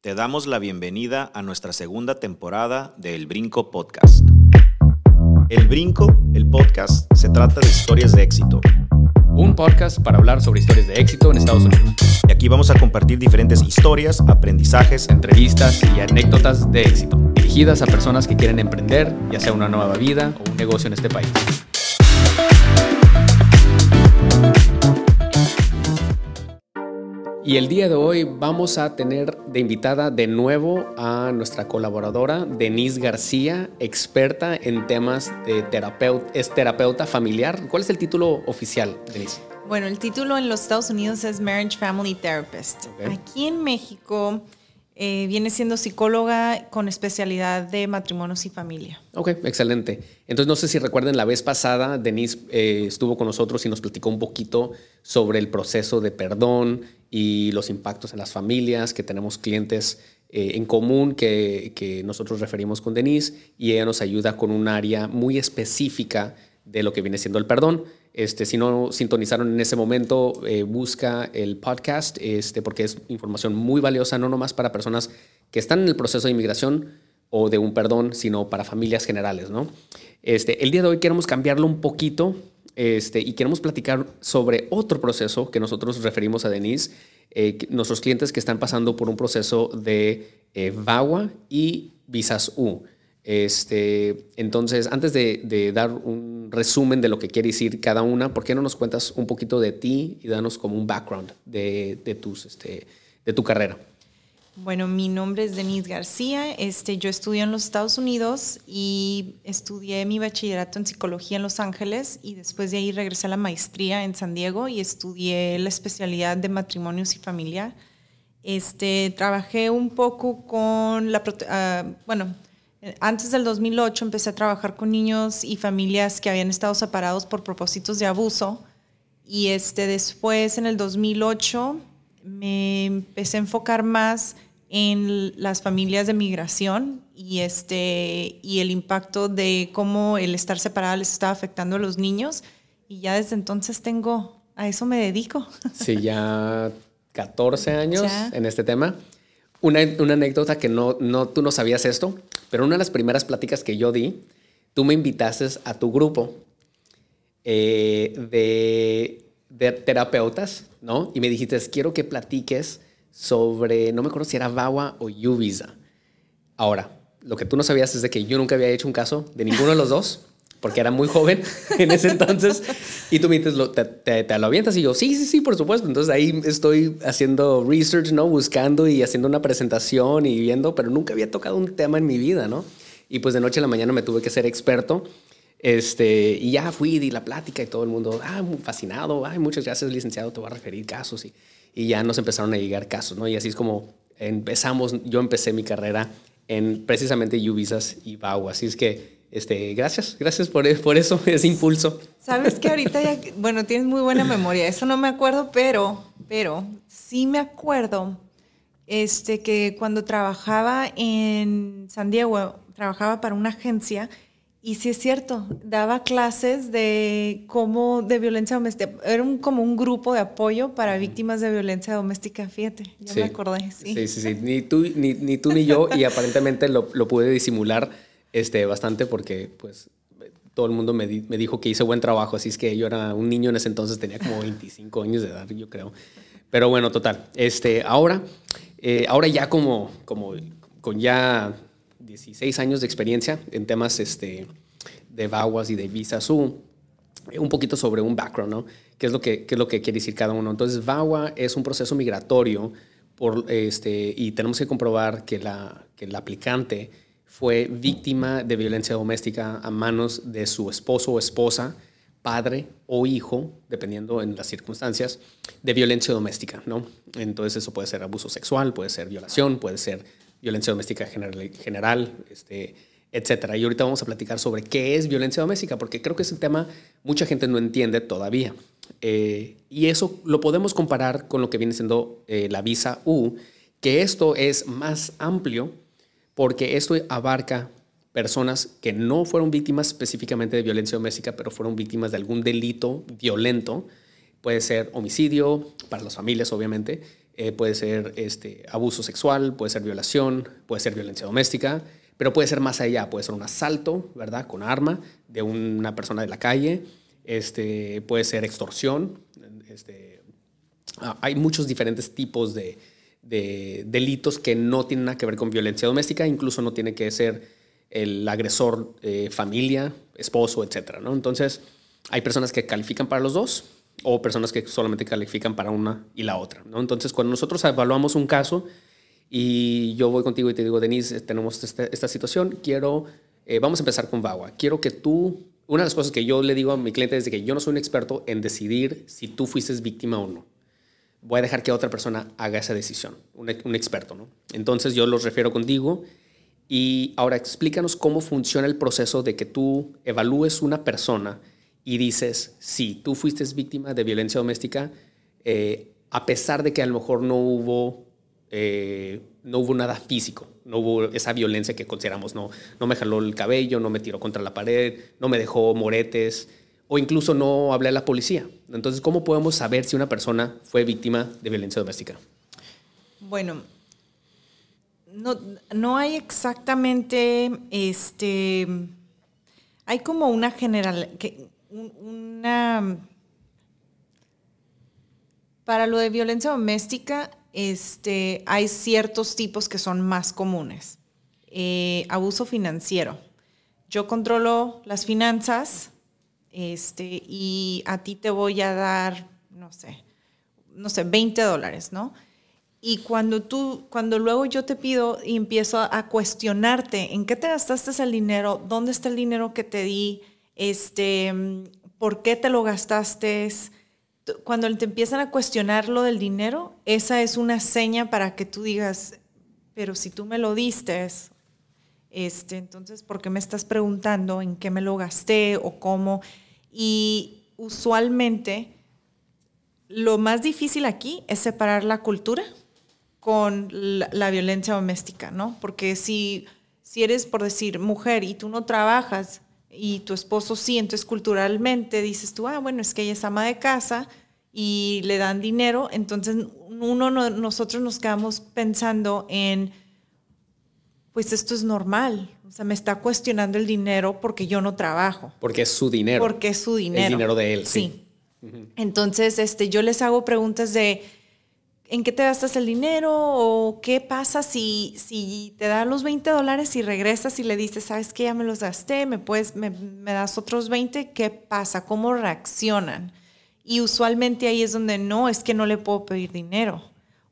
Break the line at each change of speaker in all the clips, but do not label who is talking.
Te damos la bienvenida a nuestra segunda temporada de El Brinco Podcast. El Brinco, el podcast, se trata de historias de éxito.
Un podcast para hablar sobre historias de éxito en Estados Unidos.
Y aquí vamos a compartir diferentes historias, aprendizajes,
Entrevistas y anécdotas de éxito, dirigidas a personas que quieren emprender, ya sea una nueva vida o un negocio en este país. Y el día de hoy vamos a tener de invitada de nuevo a nuestra colaboradora Denise García, experta en temas de terapeuta, es terapeuta familiar. ¿Cuál es el título oficial, Denise?
Bueno, el título en los Estados Unidos es Marriage Family Therapist. Aquí en México eh, viene siendo psicóloga con especialidad de matrimonios y familia.
Ok, excelente. Entonces, no sé si recuerden, la vez pasada Denise eh, estuvo con nosotros y nos platicó un poquito sobre el proceso de perdón y los impactos en las familias, que tenemos clientes eh, en común que, que nosotros referimos con Denise y ella nos ayuda con un área muy específica de lo que viene siendo el perdón. Este, si no sintonizaron en ese momento, eh, busca el podcast, este, porque es información muy valiosa, no nomás para personas que están en el proceso de inmigración o de un perdón, sino para familias generales, ¿no? Este, el día de hoy queremos cambiarlo un poquito este, y queremos platicar sobre otro proceso que nosotros referimos a Denise, eh, nuestros clientes que están pasando por un proceso de eh, VAWA y Visas U. Este, entonces, antes de, dar un resumen de lo que quiere decir cada una, ¿por qué no nos cuentas un poquito de ti y danos como un background de tus, este, de tu carrera?
Bueno, mi nombre es Denise García. Este, yo estudié en los Estados Unidos y estudié mi bachillerato en psicología en Los Ángeles y después de ahí regresé a la maestría en San Diego y estudié la especialidad de matrimonios y familia. Este, trabajé un poco con la, ah, bueno, antes del 2008 empecé a trabajar con niños y familias que habían estado separados por propósitos de abuso y este, después en el 2008 me empecé a enfocar más en las familias de migración y, este, y el impacto de cómo el estar separada les estaba afectando a los niños. Y ya desde entonces tengo, a eso me dedico.
Sí, ya 14 años
Ya.
en este tema. Una, una anécdota que no, no, tú no sabías esto, pero una de las primeras pláticas que yo di, tú me invitaste a tu grupo eh, de, de terapeutas, ¿no? Y me dijiste, quiero que platiques sobre, no me acuerdo si era VAWA o Uvisa. Ahora, lo que tú no sabías es de que yo nunca había hecho un caso de ninguno de los dos, porque era muy joven en ese entonces. Y tú me dices, te, te- te lo avientas y yo, sí, sí, sí, por supuesto. Entonces ahí estoy haciendo research, ¿no? Buscando y haciendo una presentación y viendo, pero nunca había tocado un tema en mi vida, ¿no? Y pues de noche a la mañana me tuve que ser experto. Este, y ya fui, di la plática y todo el mundo, ah, fascinado, ay, muchas gracias, licenciado, te voy a referir casos. Y, y ya nos empezaron a llegar casos, ¿no? Y así es como empezamos, yo empecé mi carrera en precisamente Uvisas y VAWA. Así es que, este, gracias, gracias por, por eso, ese impulso.
Sabes que ahorita ya, bueno, tienes muy buena memoria, eso no me acuerdo, pero, pero sí me acuerdo este, que cuando trabajaba en San Diego, trabajaba para una agencia y sí es cierto, daba clases de cómo, de violencia doméstica, era un, como un grupo de apoyo para víctimas de violencia doméstica, fíjate, ya
Sí.
me acordé, sí.
Sí, sí, sí. Ni tú ni, ni, tú, ni yo, y aparentemente lo, lo pude disimular este, bastante porque, pues, todo el mundo me, di- me dijo que hice buen trabajo, así es que yo era un niño en ese entonces, tenía como 25 años de edad, yo creo. Pero bueno, total. Este, ahora, eh, ahora ya como, como con ya 16 años de experiencia en temas este, de VAWAS y de Visa Su, un poquito sobre un background, ¿no? ¿Qué es lo que, qué es lo que quiere decir cada uno? Entonces, VAWA es un proceso migratorio por, este, y tenemos que comprobar que la, que el aplicante fue víctima de violencia doméstica a manos de su esposo o esposa, padre o hijo, dependiendo en las circunstancias, de violencia doméstica, ¿no? Entonces eso puede ser abuso sexual, puede ser violación, puede ser violencia doméstica general, general este, etcétera. Y ahorita vamos a platicar sobre qué es violencia doméstica, porque creo que ese tema mucha gente no entiende todavía. Eh, y eso lo podemos comparar con lo que viene siendo eh, la visa U, que esto es más amplio porque esto abarca personas que no fueron víctimas específicamente de violencia doméstica, pero fueron víctimas de algún delito violento. Puede ser homicidio, para las familias obviamente, eh, puede ser este, abuso sexual, puede ser violación, puede ser violencia doméstica, pero puede ser más allá, puede ser un asalto, ¿verdad? Con arma de una persona de la calle, este, puede ser extorsión. Este, ah, hay muchos diferentes tipos de, delitos que no tienen nada que ver con violencia doméstica, incluso no tiene que ser el agresor eh, familia, esposo, etc. ¿no? Entonces, hay personas que califican para los dos o personas que solamente califican para una y la otra. ¿no? Entonces, cuando nosotros evaluamos un caso y yo voy contigo y te digo, Denise, tenemos este, esta, situación, quiero, eh, vamos a empezar con VAWA. Quiero que tú, una de las cosas que yo le digo a mi cliente es que yo no soy un experto en decidir si tú fuiste víctima o no. Voy a dejar que otra persona haga esa decisión, un, experto, ¿no? Entonces yo los refiero contigo y ahora explícanos cómo funciona el proceso de que tú evalúes una persona y dices, sí, tú fuiste víctima de violencia doméstica, eh, a pesar de que a lo mejor no hubo, eh, no hubo nada físico, no hubo esa violencia que consideramos, no, no me jaló el cabello, no me tiró contra la pared, no me dejó moretes, o incluso no hablé a la policía. Entonces, ¿cómo podemos saber si una persona fue víctima de violencia doméstica?
Bueno, no, no hay exactamente, este, hay como una general, que, una... Para lo de violencia doméstica, este, hay ciertos tipos que son más comunes. Eh, abuso financiero. Yo controlo las finanzas este, y a ti te voy a dar, no sé, no sé, 20 dólares, ¿no? Y cuando tú, cuando luego yo te pido y empiezo a cuestionarte en qué te gastaste el dinero, dónde está el dinero que te di, este, por qué te lo gastaste. Cuando te empiezan a cuestionar lo del dinero, esa es una seña para que tú digas, pero si tú me lo diste, este, entonces, ¿por qué me estás preguntando en qué me lo gasté o cómo? Y usualmente lo más difícil aquí es separar la cultura con la, violencia doméstica, ¿no? Porque si, si eres, por decir, mujer y tú no trabajas y tu esposo sí, entonces culturalmente dices tú, ah, bueno, es que ella es ama de casa y le dan dinero, entonces uno, nosotros nos quedamos pensando en, pues esto es normal, o sea, me está cuestionando el dinero porque yo no trabajo.
Porque es su dinero.
Porque es su dinero.
El dinero de él.
Sí. Entonces, este, yo les hago preguntas de, en qué te gastas el dinero o qué pasa si, si te da los 20 dólares y regresas y le dices, sabes que ya me los gasté, me, puedes, me, das otros 20, ¿qué pasa? ¿Cómo reaccionan? Y usualmente ahí es donde no, es que no le puedo pedir dinero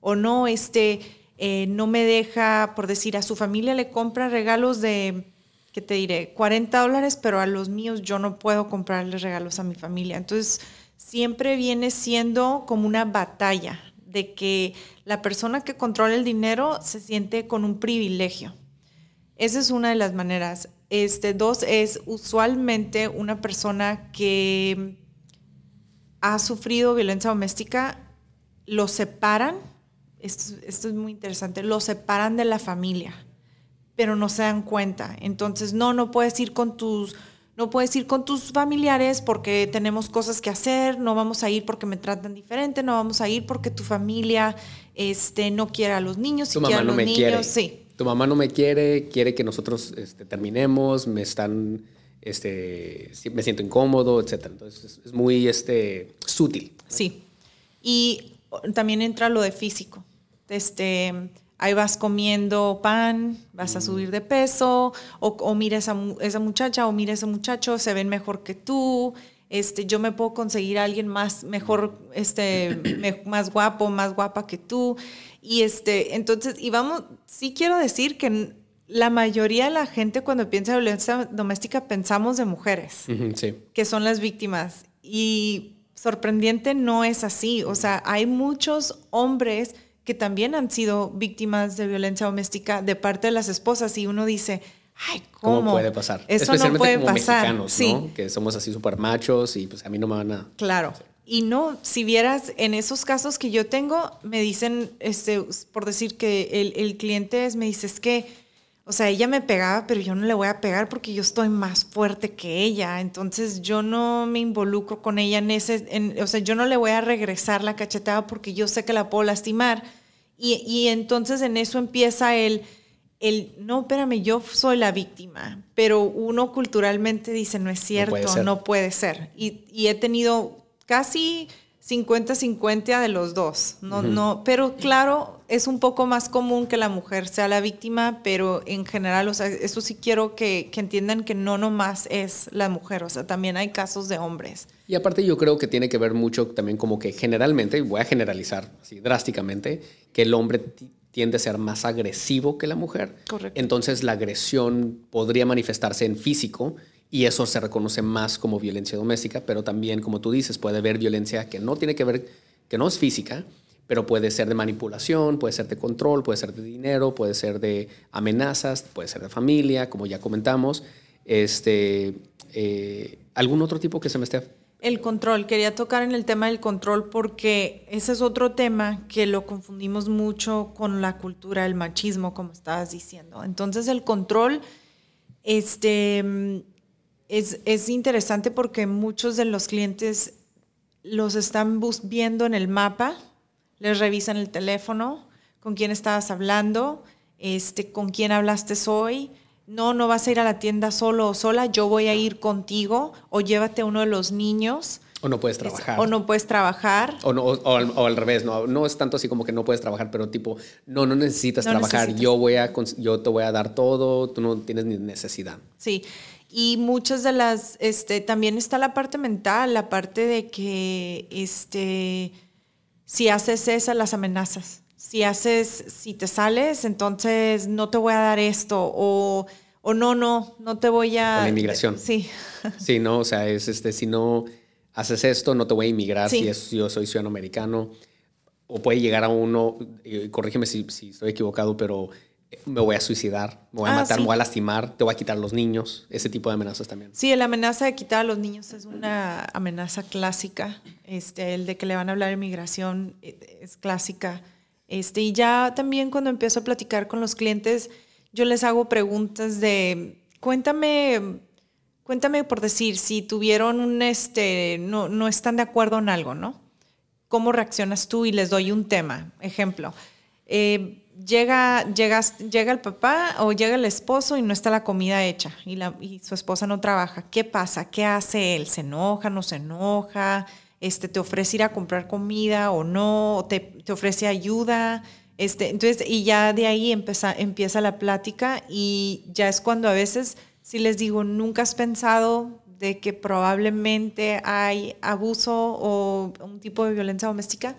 o no, este, eh, no me deja, por decir, a su familia le compra regalos de, ¿qué te diré? 40 dólares, pero a los míos yo no puedo comprarles regalos a mi familia. Entonces, siempre viene siendo como una batalla de que la persona que controla el dinero se siente con un privilegio. Esa es una de las maneras. Este, dos es usualmente una persona que ha sufrido violencia doméstica, lo separan, esto, esto es muy interesante, lo separan de la familia, pero no se dan cuenta. Entonces, no, no puedes ir con tus no puedes ir con tus familiares porque tenemos cosas que hacer, no vamos a ir porque me tratan diferente, no vamos a ir porque tu familia este, no quiere a los niños,
tu mamá no me quiere. Tu mamá no me quiere, quiere que nosotros este, terminemos, me están, este, me siento incómodo, etc. Entonces es, muy este, sutil.
Sí. Y también entra lo de físico. Este, ahí vas comiendo pan, vas a subir de peso, o, o mira esa, esa muchacha o mira ese muchacho, se ven mejor que tú, este, yo me puedo conseguir a alguien más, mejor, este, más guapo, más guapa que tú. Y este, entonces, y vamos, sí quiero decir que la mayoría de la gente cuando piensa en violencia doméstica pensamos de mujeres, que son las víctimas. Y sorprendente no es así. O sea, hay muchos hombres que también han sido víctimas de violencia doméstica de parte de las esposas y uno dice, ay, ¿cómo?
puede pasar?
Eso no puede como pasar.
Mexicanos, sí. ¿no? Que somos así súper machos y pues a mí no me van a...
Claro. Y no, si vieras en esos casos que yo tengo, me dicen, este, por decir que el, el cliente es, me dice, es que o sea, ella me pegaba, pero yo no le voy a pegar porque yo estoy más fuerte que ella. Entonces yo no me involucro con ella en ese, en, o sea, yo no le voy a regresar la cachetada porque yo sé que la puedo lastimar. Y, y entonces en eso empieza el, el, no, espérame, yo soy la víctima, pero uno culturalmente dice, no es cierto, no puede ser. Y, y he tenido casi 50-50 de los dos. No, no, pero claro, es un poco más común que la mujer sea la víctima, pero en general, o sea, eso sí quiero que, que, entiendan que no nomás es la mujer, o sea, también hay casos de hombres.
Y aparte yo creo que tiene que ver mucho también como que generalmente, voy a generalizar así drásticamente, que el hombre tiende a ser más agresivo que la mujer.
Correcto.
Entonces la agresión podría manifestarse en físico y eso se reconoce más como violencia doméstica, pero también, como tú dices, puede haber violencia que no tiene que ver, que no es física, pero puede ser de manipulación, puede ser de control, puede ser de dinero, puede ser de amenazas, puede ser de familia, como ya comentamos. Este, eh, ¿Algún otro tipo que se me esté...
El control, quería tocar en el tema del control porque ese es otro tema que lo confundimos mucho con la cultura del machismo, como estabas diciendo. Entonces el control, este es, interesante porque muchos de los clientes los están viendo en el mapa, les revisan el teléfono, con quién estabas hablando, este, con quién hablaste hoy. No, no vas a ir a la tienda solo o sola, yo voy a ir contigo o llévate a uno de los niños.
O no puedes trabajar.
O no puedes trabajar.
O, no, o, al, revés, no, no es tanto así como que no puedes trabajar, pero tipo, no, no necesitas trabajar, Yo, voy a, yo te voy a dar todo, tú no tienes ni necesidad.
Sí, y muchas de las, este, también está la parte mental, la parte de que, este, si haces esas, las amenazas. Si haces, si te sales, entonces no te voy a dar esto, o, o no, no, no te voy a...
la inmigración.
Sí.
Sí, no, o sea, es este, si no haces esto, no te voy a inmigrar si es, yo soy ciudadano americano. O puede llegar a uno, corrígeme si, si estoy equivocado, pero me voy a suicidar, me voy a ah, matar, me voy a lastimar, te voy a quitar los niños, ese tipo de amenazas también.
Sí, la amenaza de quitar a los niños es una amenaza clásica. Este, el de que le van a hablar inmigración eh, es clásica. Este, y ya también cuando empiezo a platicar con los clientes, yo les hago preguntas de, cuéntame, cuéntame por decir, si tuvieron un, este, no, no están de acuerdo en algo, ¿no? ¿Cómo reaccionas tú? Y les doy un tema, ejemplo. Eh, llega, llega el papá o llega el esposo y no está la comida hecha y, la, y su esposa no trabaja. ¿Qué pasa? ¿Qué hace él? ¿Se enoja? ¿No se enoja? Este, ¿Te ofrece ir a comprar comida o no? ¿Te, te ofrece ayuda? Este, entonces, y ya de ahí empieza, empieza la plática y ya es cuando a veces, si les digo, nunca has pensado de que probablemente hay abuso o un tipo de violencia doméstica,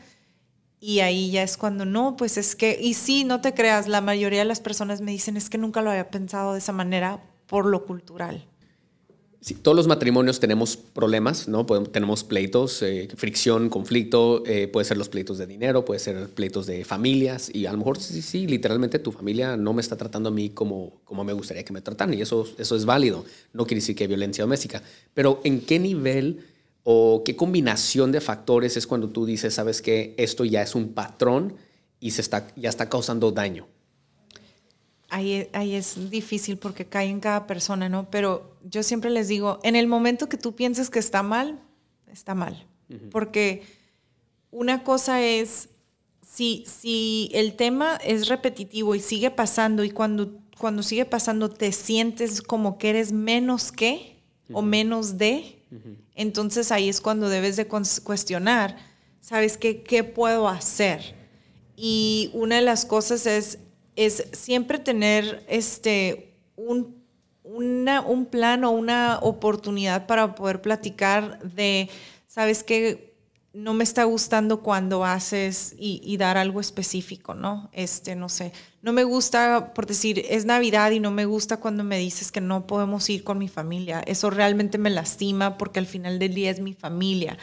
y ahí ya es cuando no, pues es que, y sí, no te creas, la mayoría de las personas me dicen es que nunca lo había pensado de esa manera por lo cultural.
Sí, todos los matrimonios tenemos problemas, ¿no? tenemos pleitos, eh, fricción, conflicto, eh, puede ser los pleitos de dinero, puede ser pleitos de familias, y a lo mejor sí, sí, literalmente tu familia no me está tratando a mí como, como me gustaría que me trataran, y eso, eso es válido. No quiere decir que violencia doméstica, pero ¿en qué nivel ¿O qué combinación de factores es cuando tú dices, sabes que esto ya es un patrón y se está, ya está causando daño?
Ahí, ahí es difícil porque cae en cada persona, ¿no? Pero yo siempre les digo, en el momento que tú pienses que está mal, está mal. Porque una cosa es, si, si el tema es repetitivo y sigue pasando y cuando, cuando sigue pasando te sientes como que eres menos que o menos de, entonces ahí es cuando debes de cuestionar, ¿sabes qué, qué puedo hacer? Y una de las cosas es, es siempre tener este, un, un plan o una oportunidad para poder platicar de, ¿sabes qué? No me está gustando cuando haces y, dar algo específico, ¿no? Este, no sé, no me gusta, por decir, es Navidad y no me gusta cuando me dices que no podemos ir con mi familia. Eso realmente me lastima porque al final del día es mi familia.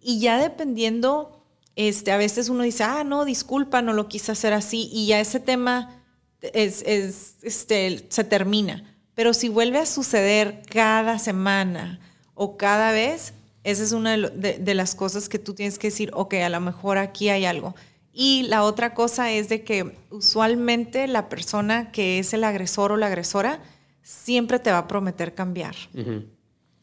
Y ya dependiendo, este, a veces uno dice, ah, no, disculpa, no lo quise hacer así y ya ese tema es, es, este, se termina. Pero si vuelve a suceder cada semana o cada vez, esa es una de, las cosas que tú tienes que decir, ok, a lo mejor aquí hay algo. Y la otra cosa es de que usualmente la persona que es el agresor o la agresora siempre te va a prometer cambiar.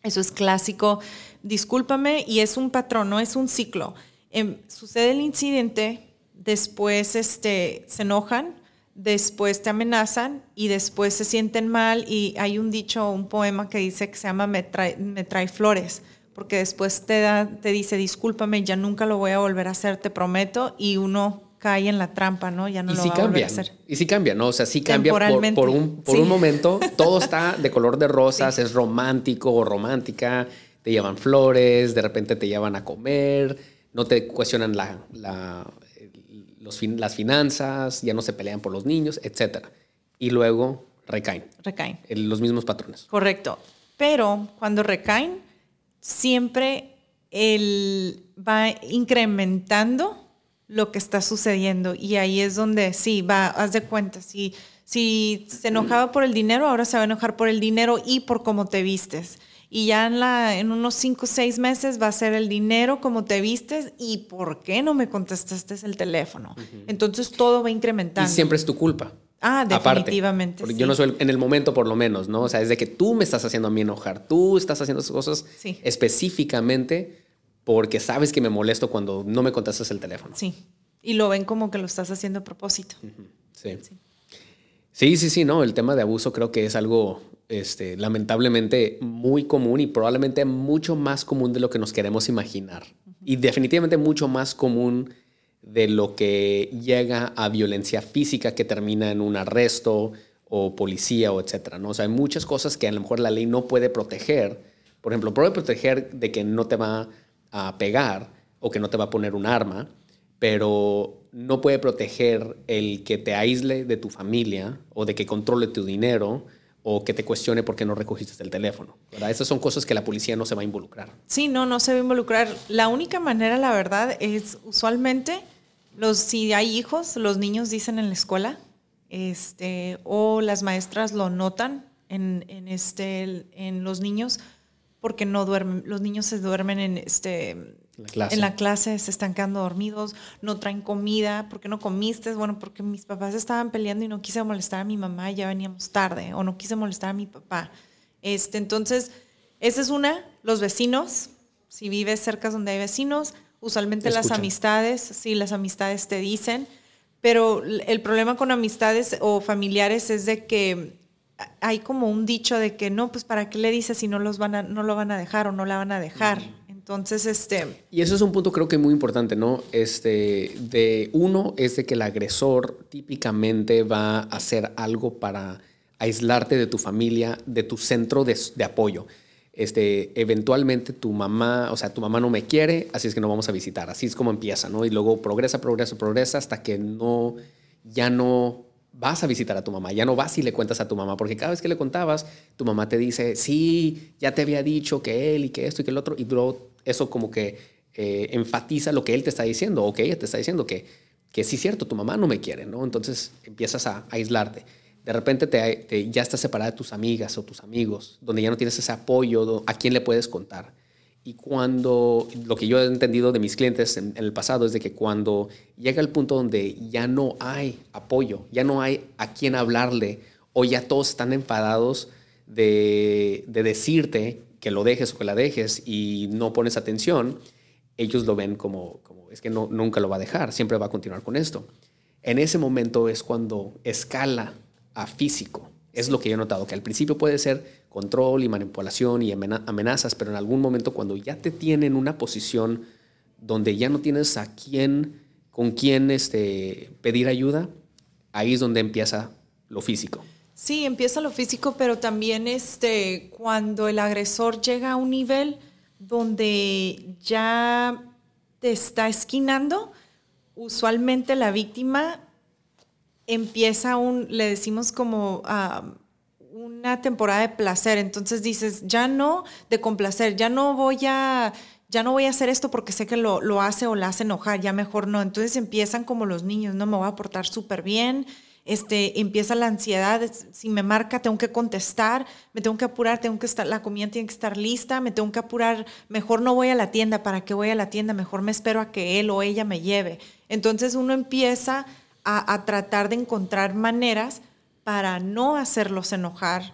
Eso es clásico. Discúlpame, y es un patrón, no es un ciclo. Em, sucede el incidente, después este, se enojan, después te amenazan y después se sienten mal y hay un dicho, un poema que dice que se llama Me trae, flores, porque después te, da, te dice, discúlpame, ya nunca lo voy a volver a hacer, te prometo, y uno cae en la trampa, ¿no? Ya no
y
lo
sí
va
a
volver a hacer.
Y sí cambia, ¿no? O sea, sí cambia por, un, por un momento, todo está de color de rosas, es romántico o romántica, te llevan flores, de repente te llevan a comer, no te cuestionan la, las finanzas, ya no se pelean por los niños, etc. Y luego recaen.
Recaen.
los mismos patrones.
Correcto. Pero cuando recaen, siempre él va incrementando lo que está sucediendo. Y ahí es donde sí, va, haz de cuenta, si, si se enojaba por el dinero, ahora se va a enojar por el dinero y por cómo te vistes y ya en, la, en unos cinco o seis meses va a ser el dinero, como te vistes y por qué no me contestaste el teléfono. Entonces todo va incrementando.
Y siempre es tu culpa.
Ah, definitivamente.
porque Yo no soy en el momento por lo menos, ¿no? O sea, es de que tú me estás haciendo a mí enojar, tú estás haciendo esas cosas específicamente porque sabes que me molesto cuando no me contestas el teléfono.
Sí. Y lo ven como que lo estás haciendo a propósito.
sí. Sí, sí, sí, no. El tema de abuso creo que es algo este, lamentablemente muy común y probablemente mucho más común de lo que nos queremos imaginar. Y definitivamente mucho más común de lo que llega a violencia física que termina en un arresto o policía o etcétera. ¿no? O sea, hay muchas cosas que a lo mejor la ley no puede proteger. Por ejemplo, puede proteger de que no te va a pegar o que no te va a poner un arma, pero no puede proteger el que te aísle de tu familia o de que controle tu dinero o que te cuestione por qué no recogiste el teléfono. ¿verdad? Esas son cosas que la policía no se va a involucrar.
Sí, no, no se va a involucrar. La única manera, la verdad, es usualmente, los, si hay hijos, los niños dicen en la escuela, este, o las maestras lo notan en, en, este, en los niños, porque no duermen, los niños se duermen en este en la clase se están quedando dormidos, no traen comida, ¿por qué no comiste? Bueno, porque mis papás estaban peleando y no quise molestar a mi mamá y ya veníamos tarde, o no quise molestar a mi papá. Este, entonces, esa es una, los vecinos, si vives cerca donde hay vecinos, usualmente las amistades, sí, las amistades te dicen, pero el problema con amistades o familiares es de que hay como un dicho de que no, pues para qué le dices si no los van a, no lo van a dejar o no la van a dejar. Entonces, este...
Y eso es un punto creo que muy importante, ¿no? Este, de uno es de que el agresor típicamente va a hacer algo para aislarte de tu familia, de tu centro de, apoyo. Este, eventualmente tu mamá, o sea, tu mamá no me quiere, así es que no vamos a visitar. Así es como empieza, ¿no? Y luego progresa, progresa, progresa hasta que no, ya no vas a visitar a tu mamá, ya no vas y le cuentas a tu mamá, porque cada vez que le contabas, tu mamá te dice, sí, ya te había dicho que él y que esto y que el otro, y luego eso como que eh, enfatiza lo que él te está diciendo o que ella te está diciendo, que, que sí es cierto, tu mamá no me quiere, ¿no? Entonces empiezas a, aislarte. De repente te, ya estás separada de tus amigas o tus amigos, donde ya no tienes ese apoyo, a quién le puedes contar. Y cuando, lo que yo he entendido de mis clientes en, el pasado es de que cuando llega el punto donde ya no hay apoyo, ya no hay a quién hablarle, o ya todos están enfadados de, de decirte que lo dejes o que la dejes y no pones atención, ellos lo ven como, como es que no, nunca lo va a dejar, siempre va a continuar con esto. En ese momento es cuando escala a físico. Es lo que yo he notado, que al principio puede ser control y manipulación y amenazas, pero en algún momento cuando ya te tienen en una posición donde ya no tienes a quién, con quién este, pedir ayuda, ahí es donde empieza lo físico.
Sí, empieza lo físico, pero también este, cuando el agresor llega a un nivel donde ya te está esquinando, usualmente la víctima empieza un, le decimos como una temporada de placer. Entonces dices, ya no de complacer, ya no voy a, ya no voy a hacer esto porque sé que lo, lo hace o la hace enojar, ya mejor no. Entonces empiezan como los niños, no me voy a portar súper bien, este, empieza la ansiedad, si me marca tengo que contestar, me tengo que apurar, tengo que estar, la comida tiene que estar lista, me tengo que apurar, mejor no voy a la tienda, ¿para qué voy a la tienda? Mejor me espero a que él o ella me lleve. Entonces uno empieza a, a tratar de encontrar maneras para no hacerlos enojar,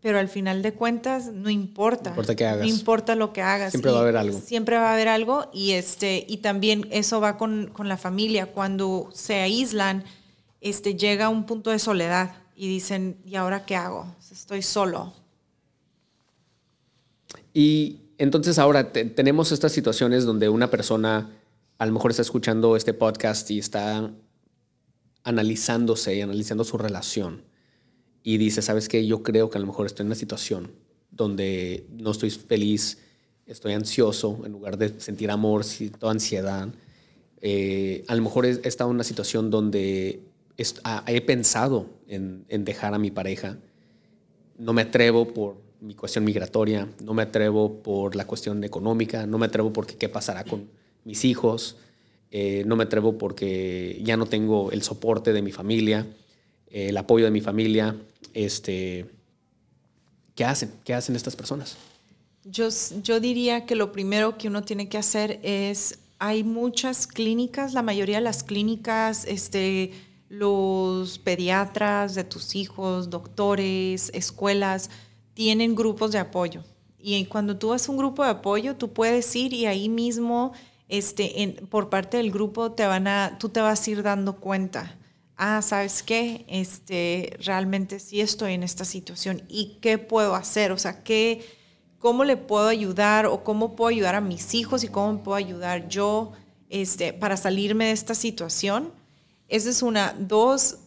pero al final de cuentas no importa.
No importa qué hagas.
No importa lo que hagas.
Siempre va a haber algo.
Siempre va a haber algo y, este, y también eso va con, con la familia. Cuando se aíslan, este, llega a un punto de soledad y dicen, ¿y ahora qué hago? Estoy solo.
Y entonces ahora te- tenemos estas situaciones donde una persona a lo mejor está escuchando este podcast y está analizándose y analizando su relación y dice, ¿sabes qué? Yo creo que a lo mejor estoy en una situación donde no estoy feliz, estoy ansioso, en lugar de sentir amor, siento ansiedad. Eh, a lo mejor he, estado en una situación donde he pensado en, en dejar a mi pareja no me atrevo por mi cuestión migratoria, no me atrevo por la cuestión económica, no me atrevo porque qué pasará con mis hijos, eh, no me atrevo porque ya no tengo el soporte de mi familia, eh, el apoyo de mi familia. Este, ¿Qué hacen? ¿Qué hacen estas personas?
Yo, yo diría que lo primero que uno tiene que hacer es, hay muchas clínicas, la mayoría de las clínicas, este, los pediatras de tus hijos, doctores, escuelas, tienen grupos de apoyo. Y cuando tú a un grupo de apoyo, tú puedes ir y ahí mismo, este, por parte del grupo, te van a, tú te vas a ir dando cuenta. Ah, ¿sabes qué? Este, realmente sí estoy en esta situación. ¿Y qué puedo hacer? O sea, ¿qué, ¿cómo le puedo ayudar? ¿O cómo puedo ayudar a mis hijos? ¿Y cómo puedo ayudar yo este, para salirme de esta situación? Esa es una. Dos,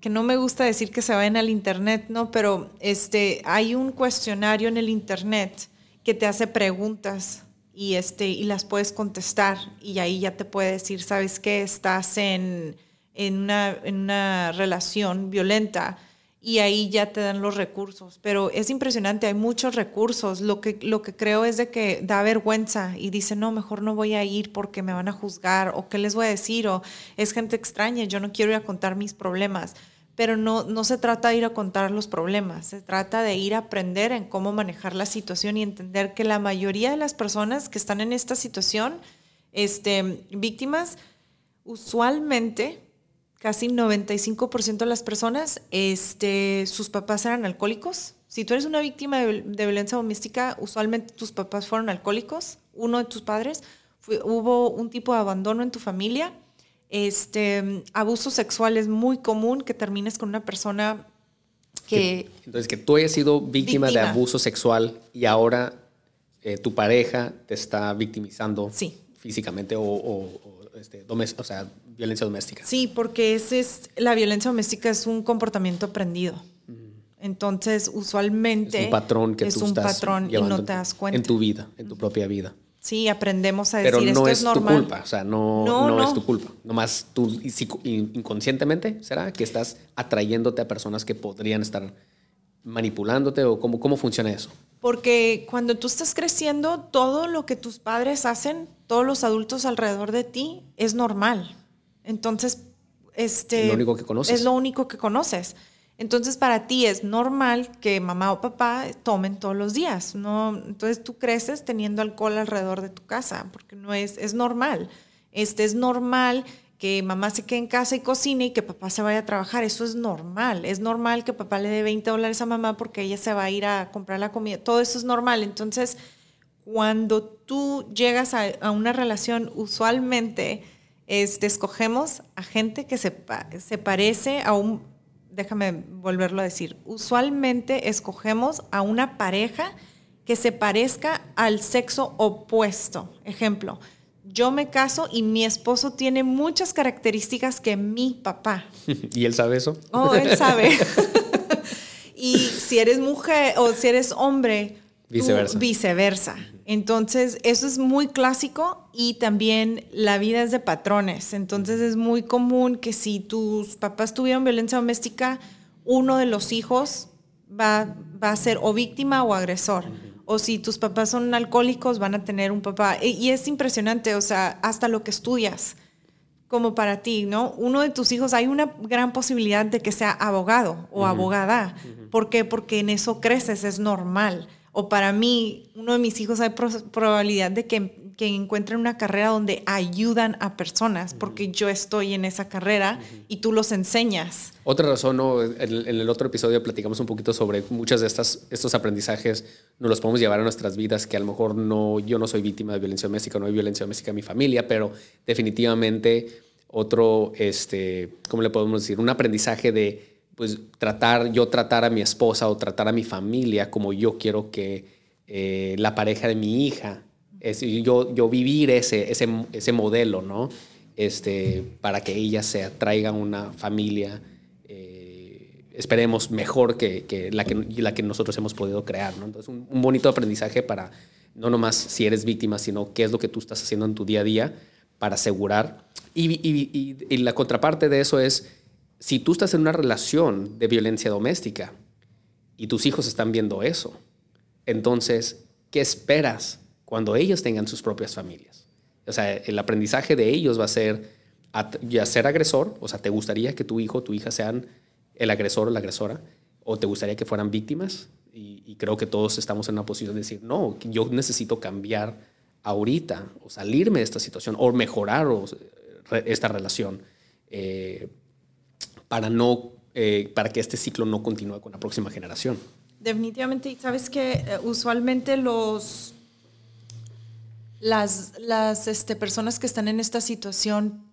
que no me gusta decir que se vayan al internet, ¿no? Pero este, hay un cuestionario en el internet que te hace preguntas y, este, y las puedes contestar y ahí ya te puede decir, ¿sabes qué? Estás en, en, una, en una relación violenta y ahí ya te dan los recursos. Pero es impresionante, hay muchos recursos. Lo que, lo que creo es de que da vergüenza y dice, no, mejor no voy a ir porque me van a juzgar o qué les voy a decir o es gente extraña, yo no quiero ir a contar mis problemas. Pero no, no se trata de ir a contar los problemas, se trata de ir a aprender en cómo manejar la situación y entender que la mayoría de las personas que están en esta situación, este, víctimas, usualmente casi 95% de las personas, este, sus papás eran alcohólicos. Si tú eres una víctima de, violencia doméstica, usualmente tus papás fueron alcohólicos, uno de tus padres, hubo un tipo de abandono en tu familia. Este, abuso sexual es muy común que termines con una persona que...
Entonces, que tú hayas sido víctima, de abuso sexual y ahora eh, tu pareja te está victimizando
Sí.
físicamente o, o- o, este, o sea, violencia doméstica.
Sí, porque ese es, la violencia doméstica es un comportamiento aprendido. Entonces, usualmente...
Es un patrón que
es
tú
un
estás
patrón y no te das cuenta.
En tu vida, en tu propia vida.
Sí, aprendemos a decir
Pero no
esto
es,
es, normal.
tu culpa, o sea, no,
No,
no, es tu culpa. Nomás tú inconscientemente, ¿será? Que estás atrayéndote a personas que podrían estar manipulándote o cómo, cómo funciona eso.
Porque cuando tú estás creciendo, todo lo que tus padres hacen, todos los adultos alrededor de ti, es normal. Entonces, este...
Es lo único que conoces.
Es lo único que conoces. Entonces, para ti es normal que mamá o papá tomen todos los días. ¿no? Entonces, tú creces teniendo alcohol alrededor de tu casa, porque no es, es normal. Este, es normal que mamá se quede en casa y cocine y que papá se vaya a trabajar. Eso es normal. Es normal que papá le dé 20 dólares a mamá porque ella se va a ir a comprar la comida. Todo eso es normal. Entonces, cuando tú llegas a, una relación, usualmente este, escogemos a gente que se, se parece a un, déjame volverlo a decir, usualmente escogemos a una pareja que se parezca al sexo opuesto. Ejemplo, yo me caso y mi esposo tiene muchas características que mi papá.
¿Y él sabe eso?
Oh, él sabe. y si eres mujer o si eres hombre, tú
Viceversa.
Entonces, eso es muy clásico y también la vida es de patrones. Entonces, es muy común que si tus papás tuvieron violencia doméstica, uno de los hijos va, va a ser o víctima o agresor. O si tus papás son alcohólicos, van a tener un papá. Y- Y es impresionante, o sea, hasta lo que estudias como para ti, ¿no? Uno de tus hijos, hay una gran posibilidad de que sea abogado o abogada. ¿Por qué? Porque en eso creces, es normal. O para mí, uno de mis hijos hay pro- probabilidad de que que encuentren una carrera donde ayudan a personas, porque yo estoy en esa carrera y tú los enseñas.
Otra razón, ¿no? en, el otro episodio platicamos un poquito sobre muchas de estas, estos aprendizajes, nos los podemos llevar a nuestras vidas, que a lo mejor no, yo no soy víctima de violencia doméstica, no hay violencia doméstica en mi familia, pero definitivamente otro, este, ¿cómo le podemos decir? Un aprendizaje de, pues, tratar, yo tratar a mi esposa o tratar a mi familia como yo quiero que eh, la pareja de mi hija, es, yo, yo vivir ese, ese, ese modelo, ¿no? Este, para que ella se traiga una familia, eh, esperemos, mejor que, que, la que la que nosotros hemos podido crear, ¿no? Entonces, un, un bonito aprendizaje para no nomás si eres víctima, sino qué es lo que tú estás haciendo en tu día a día para asegurar. Y, la contraparte de eso es, si tú estás en una relación de violencia doméstica y tus hijos están viendo eso, entonces, ¿qué esperas cuando ellos tengan sus propias familias? O sea, el aprendizaje de ellos va a ser ya ser agresor, o sea, ¿te gustaría que tu hijo o tu hija sean el agresor o la agresora? ¿O te gustaría que fueran víctimas? Y, creo que todos estamos en una posición de decir, no, yo necesito cambiar ahorita o salirme de esta situación o mejorar esta relación eh, para, no, eh, para que este ciclo no continúe con la próxima generación.
Definitivamente, sabes que eh, usualmente los, las, las este, personas que están en esta situación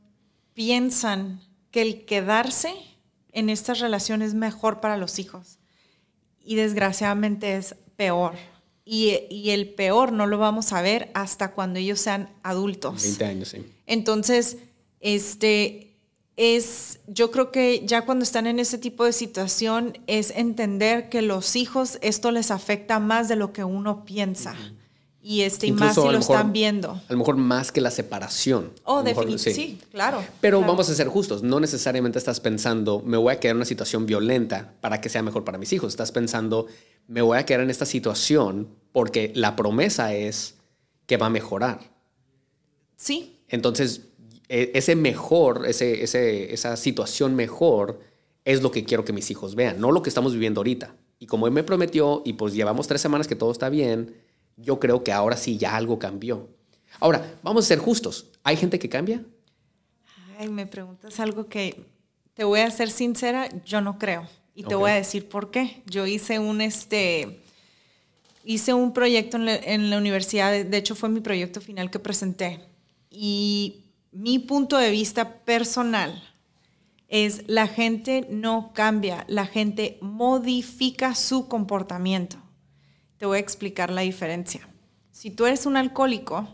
piensan que el quedarse en esta relación es mejor para los hijos y desgraciadamente es peor y, el peor no lo vamos a ver hasta cuando ellos sean adultos.
20 años, sí.
Entonces, este es, yo creo que ya cuando están en ese tipo de situación es entender que los hijos esto les afecta más de lo que uno piensa. Y este, y más si lo están viendo.
A lo mejor más que la separación.
Oh, definitivamente. Sí. claro.
Pero vamos a ser justos. No necesariamente estás pensando, me voy a quedar en una situación violenta para que sea mejor para mis hijos. Estás pensando, me voy a quedar en esta situación porque la promesa es que va a mejorar.
Sí.
Entonces, ese mejor, ese, esa situación mejor es lo que quiero que mis hijos vean, no lo que estamos viviendo ahorita. Y como él me prometió, y pues llevamos tres semanas que todo está bien, yo creo que ahora sí ya algo cambió. Ahora, vamos a ser justos. ¿Hay gente que cambia?
Ay, me preguntas algo que te voy a ser sincera, yo no creo. Y te voy a decir por qué. Yo hice un, este, hice un proyecto en la, universidad, de hecho fue mi proyecto final que presenté. Y mi punto de vista personal es la gente no cambia, la gente modifica su comportamiento. Te voy a explicar la diferencia. Si tú eres un alcohólico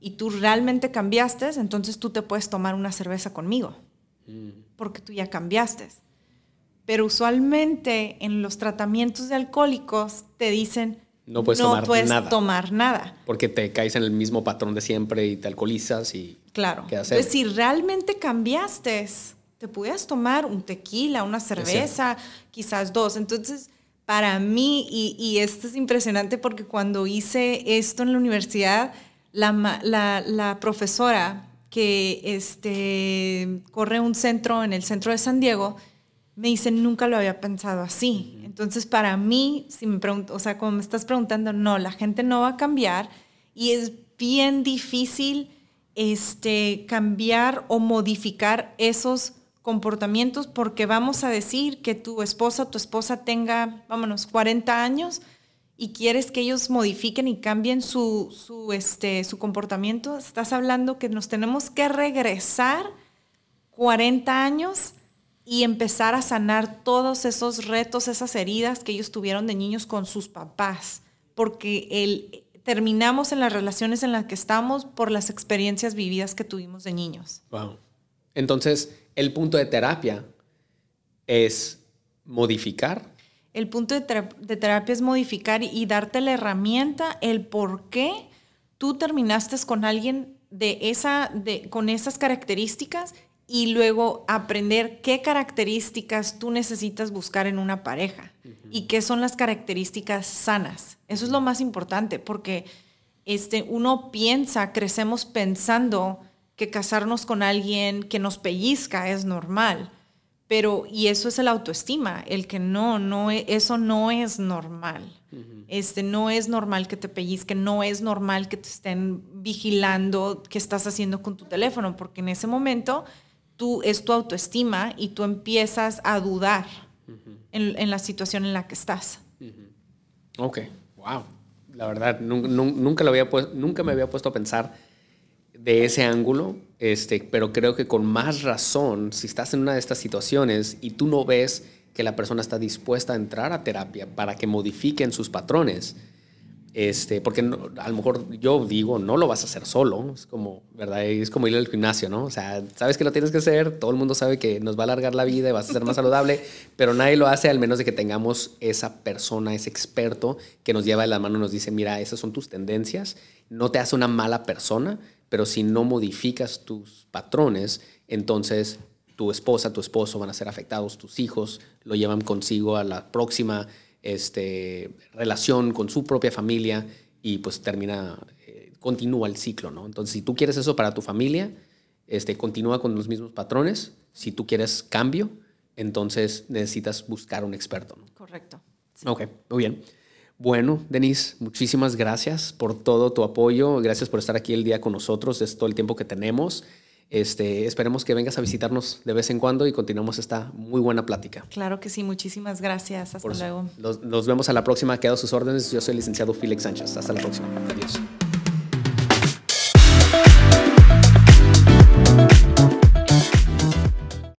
y tú realmente cambiaste, entonces tú te puedes tomar una cerveza conmigo, mm. porque tú ya cambiaste. Pero usualmente en los tratamientos de alcohólicos te dicen,
no puedes, tomar, nada.
tomar nada.
Porque te caes en el mismo patrón de siempre y te alcoholizas y...
Claro. Entonces, si realmente cambiaste, te pudieras tomar un tequila, una cerveza, quizás dos. Entonces, para mí, y, esto es impresionante porque cuando hice esto en la universidad, la, la, la profesora que este, corre un centro en el centro de San Diego, me dice, nunca lo había pensado así. Entonces, para mí, si me pregunto, o sea, como me estás preguntando, no, la gente no va a cambiar y es bien difícil este, cambiar o modificar esos comportamientos porque vamos a decir que tu esposa tu esposa tenga, vámonos, 40 años y quieres que ellos modifiquen y cambien su, su, este, su comportamiento, estás hablando que nos tenemos que regresar 40 años y empezar a sanar todos esos retos, esas heridas que ellos tuvieron de niños con sus papás, porque el, terminamos en las relaciones en las que estamos por las experiencias vividas que tuvimos de niños.
Wow. Entonces, el punto de terapia es modificar.
El punto de, terapia es modificar y darte la herramienta, el por qué tú terminaste con alguien de esa, de, con esas características y luego aprender qué características tú necesitas buscar en una pareja y qué son las características sanas. Eso es lo más importante porque este, uno piensa, crecemos pensando que casarnos con alguien que nos pellizca es normal, pero y eso es el autoestima, el que no, no e, eso no es normal. Este no es normal que te pellizquen, no es normal que te estén vigilando qué estás haciendo con tu teléfono, porque en ese momento tú es tu autoestima y tú empiezas a dudar en, la situación en la que estás.
Ok, wow. La verdad, nunca, lo había nunca me había puesto a pensar de ese ángulo, este, pero creo que con más razón, si estás en una de estas situaciones y tú no ves que la persona está dispuesta a entrar a terapia para que modifiquen sus patrones, este, porque a lo mejor yo digo, no lo vas a hacer solo, es como, ¿verdad? Es como ir al gimnasio, ¿no? O sea, sabes que lo tienes que hacer, todo el mundo sabe que nos va a alargar la vida y vas a ser más saludable, pero nadie lo hace al menos de que tengamos esa persona, ese experto que nos lleva de la mano y nos dice, mira, esas son tus tendencias, no te hace una mala persona, pero si no modificas tus patrones, entonces tu esposa, tu esposo van a ser afectados, tus hijos lo llevan consigo a la próxima este, relación con su propia familia y pues termina, eh, continúa el ciclo, ¿no? Entonces, si tú quieres eso para tu familia, este, continúa con los mismos patrones. Si tú quieres cambio, entonces necesitas buscar un experto. ¿no?
Correcto.
Ok, muy bien. Bueno, Denise, muchísimas gracias por todo tu apoyo. Gracias por estar aquí el día con nosotros. Es todo el tiempo que tenemos. Este, esperemos que vengas a visitarnos de vez en cuando y continuemos esta muy buena plática.
Claro que sí, muchísimas gracias. Hasta luego.
Nos, nos, vemos a la próxima. Quedo sus órdenes. Yo soy el licenciado Félix Sánchez. Hasta la próxima. Adiós.